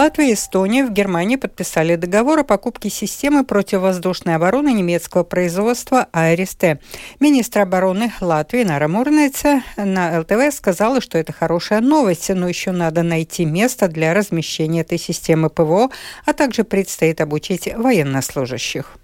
Латвия и Эстония в Германии подписали договор о покупке системы противовоздушной обороны немецкого производства АРСТ. Министр обороны Латвии Нара Мурнеца на ЛТВ сказала, что это хорошая новость, но еще надо найти место для размещения этой системы ПВО, а также предстоит обучить военнослужащих.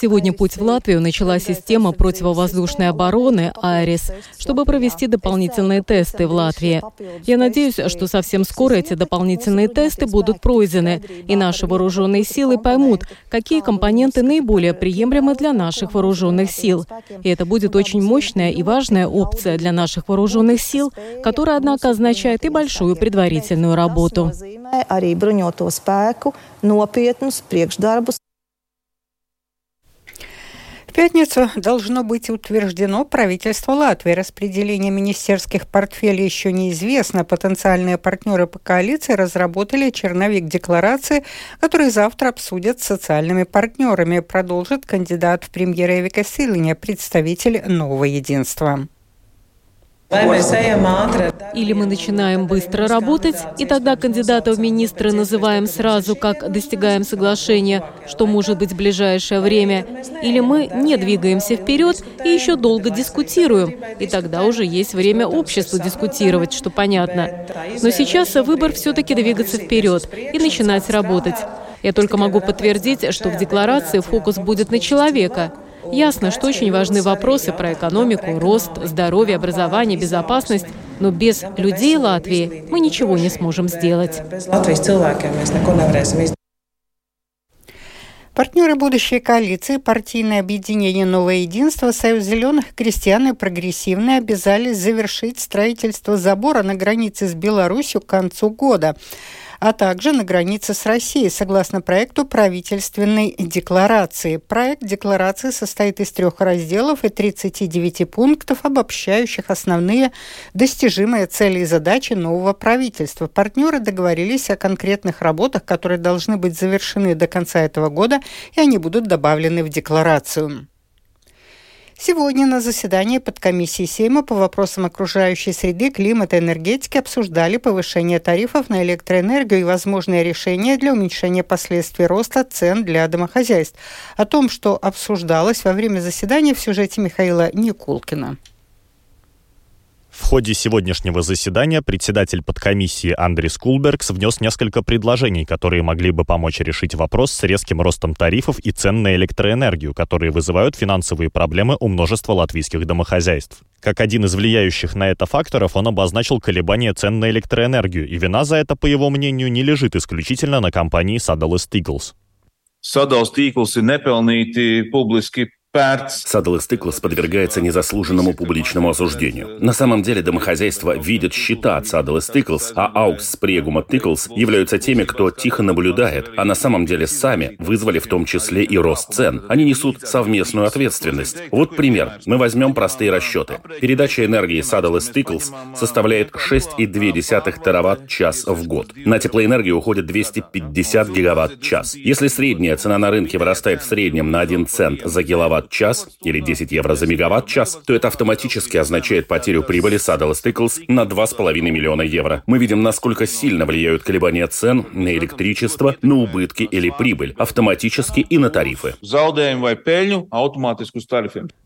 Сегодня путь в Латвию начала система противовоздушной обороны «Айрис», чтобы провести дополнительные тесты в Латвии. Я надеюсь, что совсем скоро эти дополнительные тесты будут пройдены, и наши вооруженные силы поймут, какие компоненты наиболее приемлемы для наших вооруженных сил. И это будет очень мощная и важная опция для наших вооруженных сил, которая, однако, означает и большую предварительную работу nopietnus priekšdarbus. В пятницу должно быть утверждено правительство Латвии. Распределение министерских портфелей еще неизвестно. Потенциальные партнеры по коалиции разработали черновик декларации, который завтра обсудят с социальными партнерами, продолжит кандидат в премьеры Эвика Силиня, представитель нового единства. Или мы начинаем быстро работать, и тогда кандидата в министры называем сразу, как достигаем соглашения, что может быть в ближайшее время. Или мы не двигаемся вперед и еще долго дискутируем, и тогда уже есть время обществу дискутировать, что понятно. Но сейчас выбор все-таки двигаться вперед и начинать работать. Я только могу подтвердить, что в декларации фокус будет на человека – Ясно, что очень важны вопросы про экономику, рост, здоровье, образование, безопасность, но без людей Латвии мы ничего не сможем сделать. Партнеры будущей коалиции, партийное объединение «Новое единство», Союз зеленых, крестьян и прогрессивные обязались завершить строительство забора на границе с Беларусью к концу года а также на границе с Россией, согласно проекту правительственной декларации. Проект декларации состоит из трех разделов и 39 пунктов, обобщающих основные достижимые цели и задачи нового правительства. Партнеры договорились о конкретных работах, которые должны быть завершены до конца этого года, и они будут добавлены в декларацию. Сегодня на заседании подкомиссии Сейма по вопросам окружающей среды, климата и энергетики обсуждали повышение тарифов на электроэнергию и возможные решения для уменьшения последствий роста цен для домохозяйств. О том, что обсуждалось во время заседания в сюжете Михаила Никулкина. В ходе сегодняшнего заседания председатель подкомиссии Андрис Кулбергс внес несколько предложений, которые могли бы помочь решить вопрос с резким ростом тарифов и цен на электроэнергию, которые вызывают финансовые проблемы у множества латвийских домохозяйств. Как один из влияющих на это факторов, он обозначил колебания цен на электроэнергию, и вина за это, по его мнению, не лежит исключительно на компании Tīkls. Sadals tīkls ir nepelnīti publiski Садлес Тыклас подвергается незаслуженному публичному осуждению. На самом деле домохозяйства видят счета от Садлес Тыклс, а Аукс Прегума Тыклс являются теми, кто тихо наблюдает, а на самом деле сами вызвали в том числе и рост цен. Они несут совместную ответственность. Вот пример. Мы возьмем простые расчеты. Передача энергии Садлес Тыклс составляет 6,2 тераватт-час в год. На теплоэнергию уходит 250 гигаватт-час. Если средняя цена на рынке вырастает в среднем на 1 цент за киловатт мегаватт-час или 10 евро за мегаватт-час, то это автоматически означает потерю прибыли Saddle Stickles на 2,5 миллиона евро. Мы видим, насколько сильно влияют колебания цен на электричество, на убытки или прибыль, автоматически и на тарифы.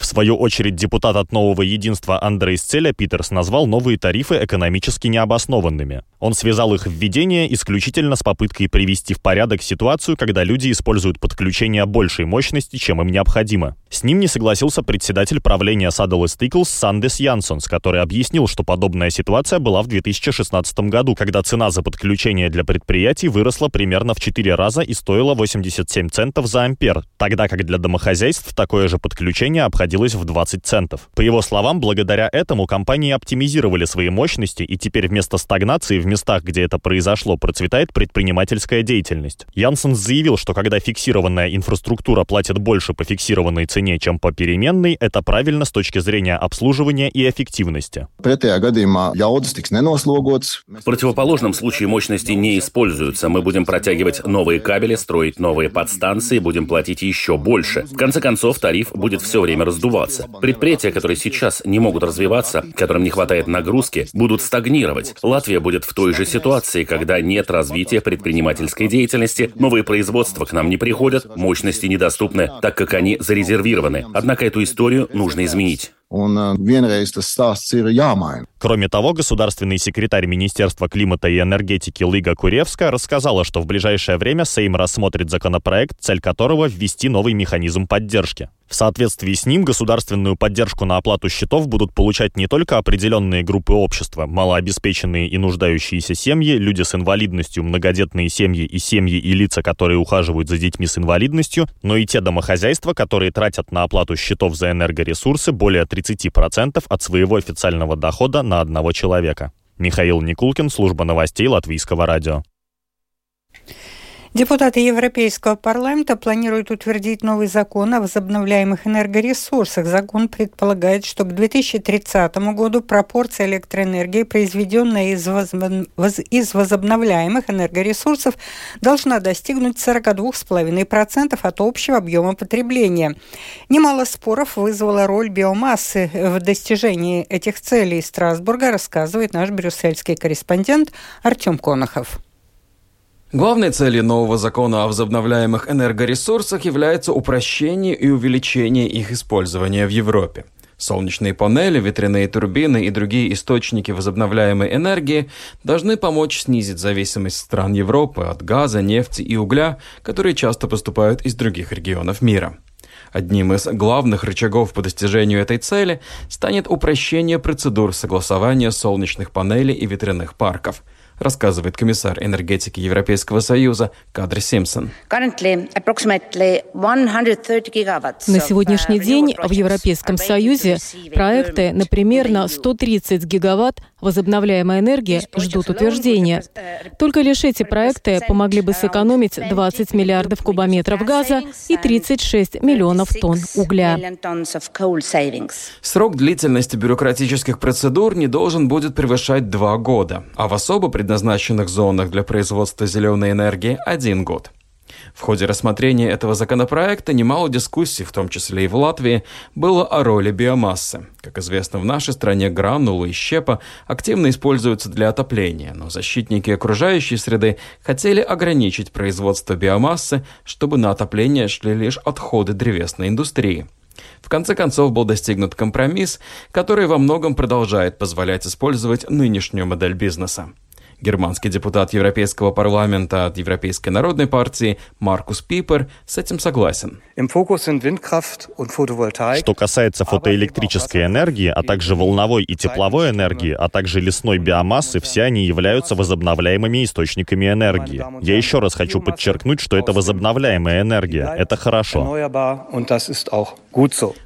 В свою очередь, депутат от «Нового единства» Андрей Сцеля Питерс назвал новые тарифы экономически необоснованными. Он связал их введение исключительно с попыткой привести в порядок ситуацию, когда люди используют подключение большей мощности, чем им необходимо. С ним не согласился председатель правления Saddle Stickles Сандес Янсонс, который объяснил, что подобная ситуация была в 2016 году, когда цена за подключение для предприятий выросла примерно в 4 раза и стоила 87 центов за ампер, тогда как для домохозяйств такое же подключение обходилось в 20 центов. По его словам, благодаря этому компании оптимизировали свои мощности, и теперь вместо стагнации в местах, где это произошло, процветает предпринимательская деятельность. Янсен заявил, что когда фиксированная инфраструктура платит больше по фиксированной цене, чем по переменной, это правильно с точки зрения обслуживания и эффективности. В противоположном случае мощности не используются. Мы будем протягивать новые кабели, строить новые подстанции, будем платить еще больше. В конце концов, тариф будет все время раздуваться. Предприятия, которые сейчас не могут развиваться, которым не хватает нагрузки, будут стагнировать. Латвия будет в той же ситуации, когда нет развития предпринимательской деятельности, новые производства к нам не приходят, мощности недоступны, так как они зарезервированы. Однако эту историю нужно изменить. Jāmaina. Кроме того, государственный секретарь Министерства климата и энергетики Лига Куревска рассказала, что в ближайшее время Сейм рассмотрит законопроект, цель которого ввести новый механизм поддержки. В соответствии с ним государственную поддержку на оплату счетов будут получать не только определенные группы общества, малообеспеченные и нуждающиеся семьи, люди с инвалидностью, многодетные семьи и семьи и лица, которые ухаживают за детьми с инвалидностью, но и те домохозяйства, которые тратят на оплату счетов за энергоресурсы более 30% от своего официального дохода на одного человека. Михаил Никулкин, служба новостей Латвийского радио. Депутаты Европейского парламента планируют утвердить новый закон о возобновляемых энергоресурсах. Закон предполагает, что к 2030 году пропорция электроэнергии, произведенная из, воз... из возобновляемых энергоресурсов, должна достигнуть 42,5% от общего объема потребления. Немало споров вызвала роль биомассы в достижении этих целей Страсбурга, рассказывает наш брюссельский корреспондент Артем Конохов. Главной целью нового закона о возобновляемых энергоресурсах является упрощение и увеличение их использования в Европе. Солнечные панели, ветряные турбины и другие источники возобновляемой энергии должны помочь снизить зависимость стран Европы от газа, нефти и угля, которые часто поступают из других регионов мира. Одним из главных рычагов по достижению этой цели станет упрощение процедур согласования солнечных панелей и ветряных парков – рассказывает комиссар энергетики Европейского Союза Кадр Симпсон. На сегодняшний uh, день в Европейском Союзе проекты, например, на 130 гигаватт возобновляемой энергии ждут утверждения. Только лишь эти проекты помогли бы сэкономить 20 миллиардов кубометров газа и 36 миллионов тонн угля. Срок длительности бюрократических процедур не должен будет превышать два года, а в особо предназначенных зонах для производства зеленой энергии – один год. В ходе рассмотрения этого законопроекта немало дискуссий, в том числе и в Латвии, было о роли биомассы. Как известно, в нашей стране гранулы и щепа активно используются для отопления, но защитники окружающей среды хотели ограничить производство биомассы, чтобы на отопление шли лишь отходы древесной индустрии. В конце концов был достигнут компромисс, который во многом продолжает позволять использовать нынешнюю модель бизнеса. Германский депутат Европейского парламента от Европейской народной партии Маркус Пипер с этим согласен. Что касается фотоэлектрической энергии, а также волновой и тепловой энергии, а также лесной биомассы, все они являются возобновляемыми источниками энергии. Я еще раз хочу подчеркнуть, что это возобновляемая энергия. Это хорошо.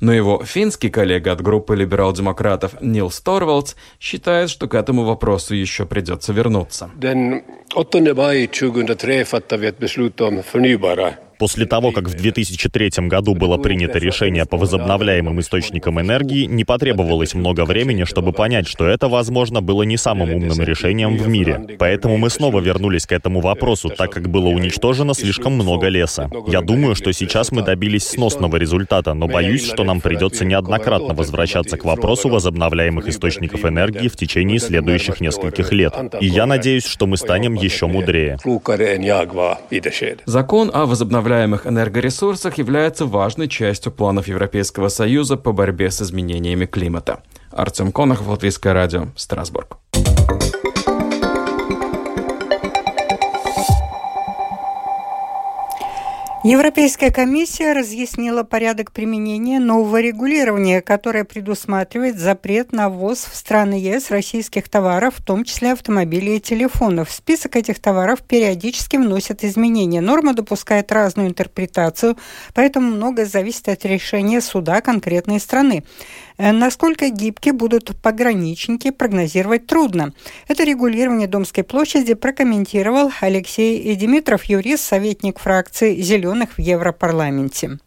Но его финский коллега от группы либерал-демократов Нил Торвалдс считает, что к этому вопросу еще придется вернуться. Den 8 maj 2003 fattade vi ett beslut om förnybara После того, как в 2003 году было принято решение по возобновляемым источникам энергии, не потребовалось много времени, чтобы понять, что это, возможно, было не самым умным решением в мире. Поэтому мы снова вернулись к этому вопросу, так как было уничтожено слишком много леса. Я думаю, что сейчас мы добились сносного результата, но боюсь, что нам придется неоднократно возвращаться к вопросу возобновляемых источников энергии в течение следующих нескольких лет. И я надеюсь, что мы станем еще мудрее. Закон о возобновляемых возобновляемых энергоресурсах является важной частью планов Европейского Союза по борьбе с изменениями климата. Артем Конохов, Латвийское радио, Страсбург. Европейская комиссия разъяснила порядок применения нового регулирования, которое предусматривает запрет на ввоз в страны ЕС российских товаров, в том числе автомобилей и телефонов. Список этих товаров периодически вносят изменения. Норма допускает разную интерпретацию, поэтому многое зависит от решения суда конкретной страны. Э, насколько гибки будут пограничники, прогнозировать трудно. Это регулирование Домской площади прокомментировал Алексей Димитров, юрист, советник фракции «Зеленых» в Европарламенте.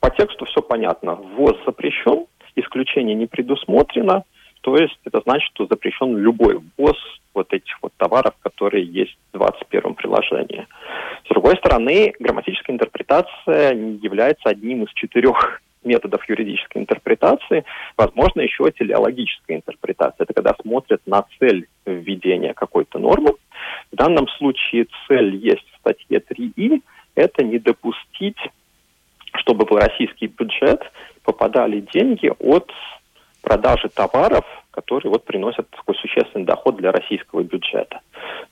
По тексту все понятно. Ввоз запрещен, исключение не предусмотрено. То есть это значит, что запрещен любой ввоз вот этих вот товаров, которые есть в 21 приложении. С другой стороны, грамматическая интерпретация является одним из четырех методов юридической интерпретации, возможно еще телеологическая интерпретация. Это когда смотрят на цель введения какой-то нормы. В данном случае цель есть в статье 3и, это не допустить, чтобы в российский бюджет попадали деньги от продажи товаров, которые вот приносят такой существенный доход для российского бюджета.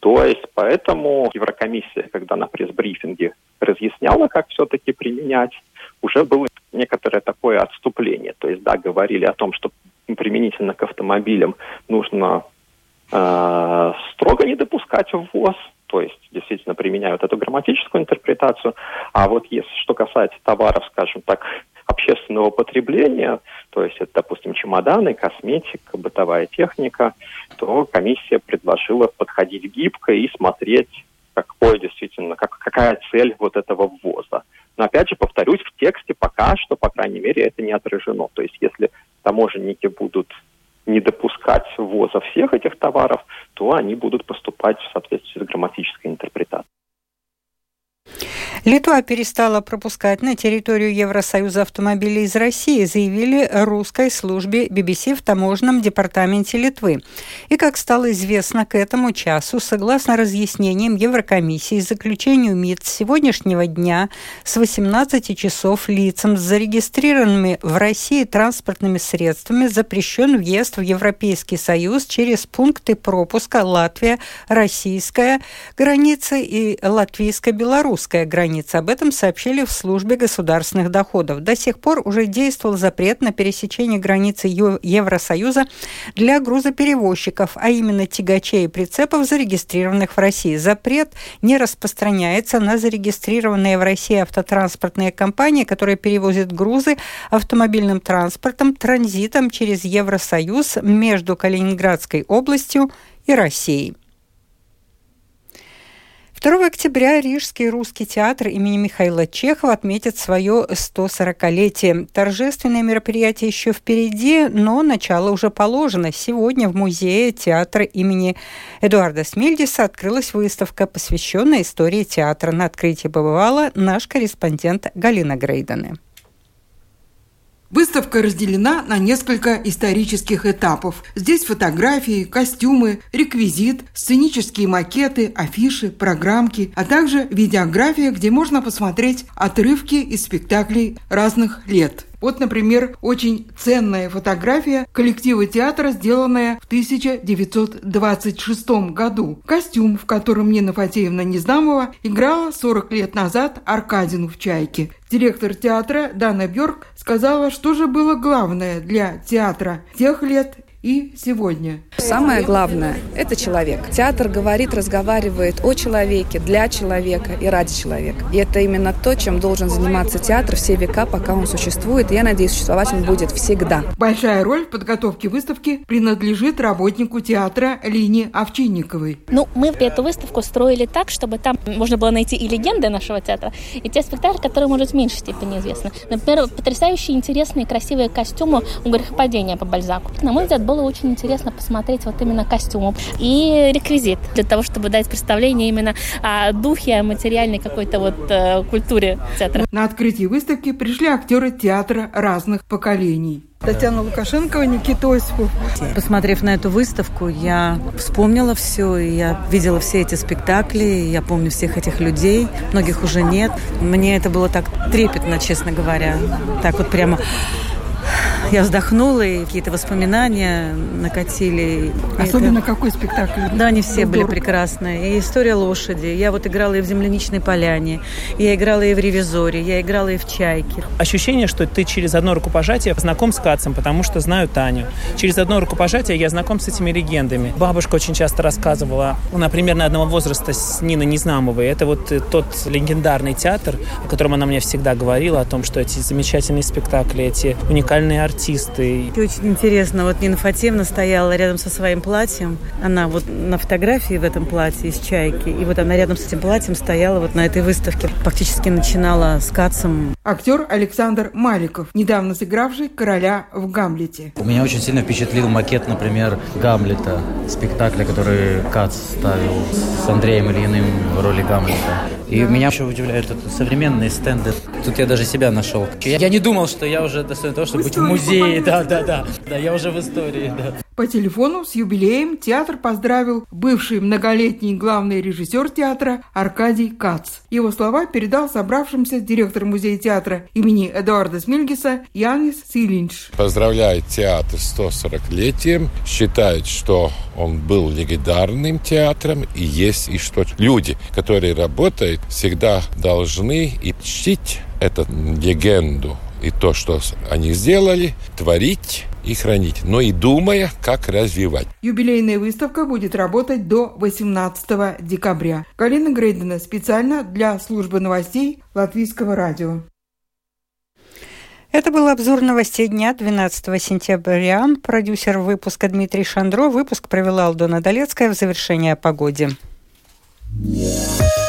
То есть поэтому Еврокомиссия, когда на пресс-брифинге разъясняла, как все-таки применять, уже было некоторое такое отступление. То есть, да, говорили о том, что применительно к автомобилям нужно э, строго не допускать ввоз, то есть действительно применяют эту грамматическую интерпретацию. А вот если что касается товаров, скажем так, общественного потребления, то есть это, допустим, чемоданы, косметика, бытовая техника, то комиссия предложила подходить гибко и смотреть, какой действительно, как, какая цель вот этого ввоза. Но опять же, повторюсь, в тексте пока что, по крайней мере, это не отражено. То есть если таможенники будут не допускать ввоза всех этих товаров, то они будут поступать в соответствии с грамматической интерпретацией. Литва перестала пропускать на территорию Евросоюза автомобили из России, заявили русской службе BBC в таможенном департаменте Литвы. И, как стало известно к этому часу, согласно разъяснениям Еврокомиссии, заключению МИД с сегодняшнего дня с 18 часов лицам с зарегистрированными в России транспортными средствами запрещен въезд в Европейский Союз через пункты пропуска Латвия, российская граница и латвийско-белорусская граница границы. Об этом сообщили в службе государственных доходов. До сих пор уже действовал запрет на пересечение границы Евросоюза для грузоперевозчиков, а именно тягачей и прицепов, зарегистрированных в России. Запрет не распространяется на зарегистрированные в России автотранспортные компании, которые перевозят грузы автомобильным транспортом транзитом через Евросоюз между Калининградской областью и Россией. 2 октября Рижский русский театр имени Михаила Чехова отметит свое 140-летие. Торжественное мероприятие еще впереди, но начало уже положено. Сегодня в музее театра имени Эдуарда Смильдиса открылась выставка, посвященная истории театра. На открытии побывала наш корреспондент Галина Грейдены. Выставка разделена на несколько исторических этапов. Здесь фотографии, костюмы, реквизит, сценические макеты, афиши, программки, а также видеография, где можно посмотреть отрывки из спектаклей разных лет. Вот, например, очень ценная фотография коллектива театра, сделанная в 1926 году. Костюм, в котором Нина Фатеевна Незнамова играла 40 лет назад Аркадину в «Чайке». Директор театра Дана Бьорк сказала, что же было главное для театра тех лет и сегодня. Самое главное – это человек. Театр говорит, разговаривает о человеке, для человека и ради человека. И это именно то, чем должен заниматься театр все века, пока он существует. И я надеюсь, существовать он будет всегда. Большая роль в подготовке выставки принадлежит работнику театра Лине Овчинниковой. Ну, мы эту выставку строили так, чтобы там можно было найти и легенды нашего театра, и те спектакли, которые, может, в меньшей степени известны. Например, потрясающие, интересные, красивые костюмы у грехопадения по Бальзаку. На мой взгляд, было очень интересно посмотреть вот именно костюм и реквизит для того, чтобы дать представление именно о духе, о материальной какой-то вот э, культуре театра. На открытии выставки пришли актеры театра разных поколений. Татьяна Лукашенкова, Никита Осипов. Посмотрев на эту выставку, я вспомнила все, я видела все эти спектакли, я помню всех этих людей, многих уже нет. Мне это было так трепетно, честно говоря. Так вот прямо я вздохнула, и какие-то воспоминания накатили. Особенно это... какой спектакль? Да, они все были прекрасные. И «История лошади». Я вот играла и в «Земляничной поляне», я играла и в «Ревизоре», я играла и в «Чайке». Ощущение, что ты через одно рукопожатие знаком с Кацем, потому что знаю Таню. Через одно рукопожатие я знаком с этими легендами. Бабушка очень часто рассказывала, она примерно одного возраста с Ниной Незнамовой. Это вот тот легендарный театр, о котором она мне всегда говорила, о том, что эти замечательные спектакли, эти уникальные артисты, артисты. Очень интересно, вот Нина Фатевна стояла рядом со своим платьем, она вот на фотографии в этом платье из «Чайки», и вот она рядом с этим платьем стояла вот на этой выставке, фактически начинала с Кацем. Актер Александр Маликов, недавно сыгравший короля в «Гамлете». У меня очень сильно впечатлил макет, например, «Гамлета», спектакля, который Кац ставил с Андреем Ильиным в роли Гамлета. И меня еще удивляют это современные стенды. Тут я даже себя нашел. Я, я не думал, что я уже достоин того, чтобы быть в музее. Да, да, да. Да, я уже в истории, да. По телефону с юбилеем театр поздравил бывший многолетний главный режиссер театра Аркадий Кац. Его слова передал собравшимся директор музея театра имени Эдуарда Смильгиса Янис Силинч. Поздравляет театр с 140-летием, считает, что он был легендарным театром и есть, и что люди, которые работают, всегда должны и чтить эту легенду и то, что они сделали, творить и хранить, но и думая, как развивать. Юбилейная выставка будет работать до 18 декабря. Галина Грейдена специально для службы новостей Латвийского радио. Это был обзор новостей дня 12 сентября. Продюсер выпуска Дмитрий Шандро. Выпуск провела Алдона Долецкая в завершение о погоде. Yeah.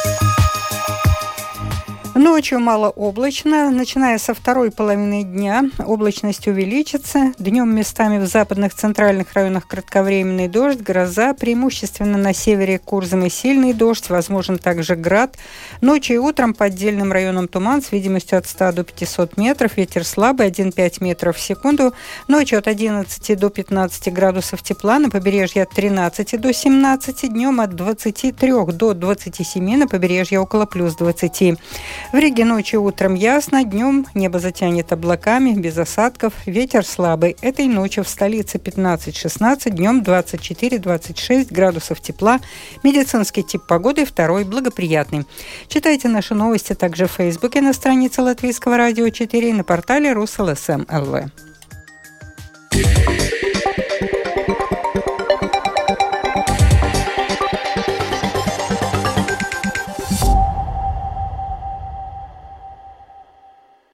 Ночью малооблачно. Начиная со второй половины дня облачность увеличится. Днем местами в западных центральных районах кратковременный дождь, гроза. Преимущественно на севере Курзом и сильный дождь. Возможен также град. Ночью и утром по отдельным районам туман с видимостью от 100 до 500 метров. Ветер слабый 1,5 метров в секунду. Ночью от 11 до 15 градусов тепла. На побережье от 13 до 17. Днем от 23 до 27 на побережье около плюс 20. В Риге ночью утром ясно, днем небо затянет облаками, без осадков, ветер слабый. Этой ночью в столице 15-16, днем 24-26 градусов тепла. Медицинский тип погоды второй благоприятный. Читайте наши новости также в Фейсбуке на странице Латвийского радио 4 и на портале РусЛСМ ЛВ.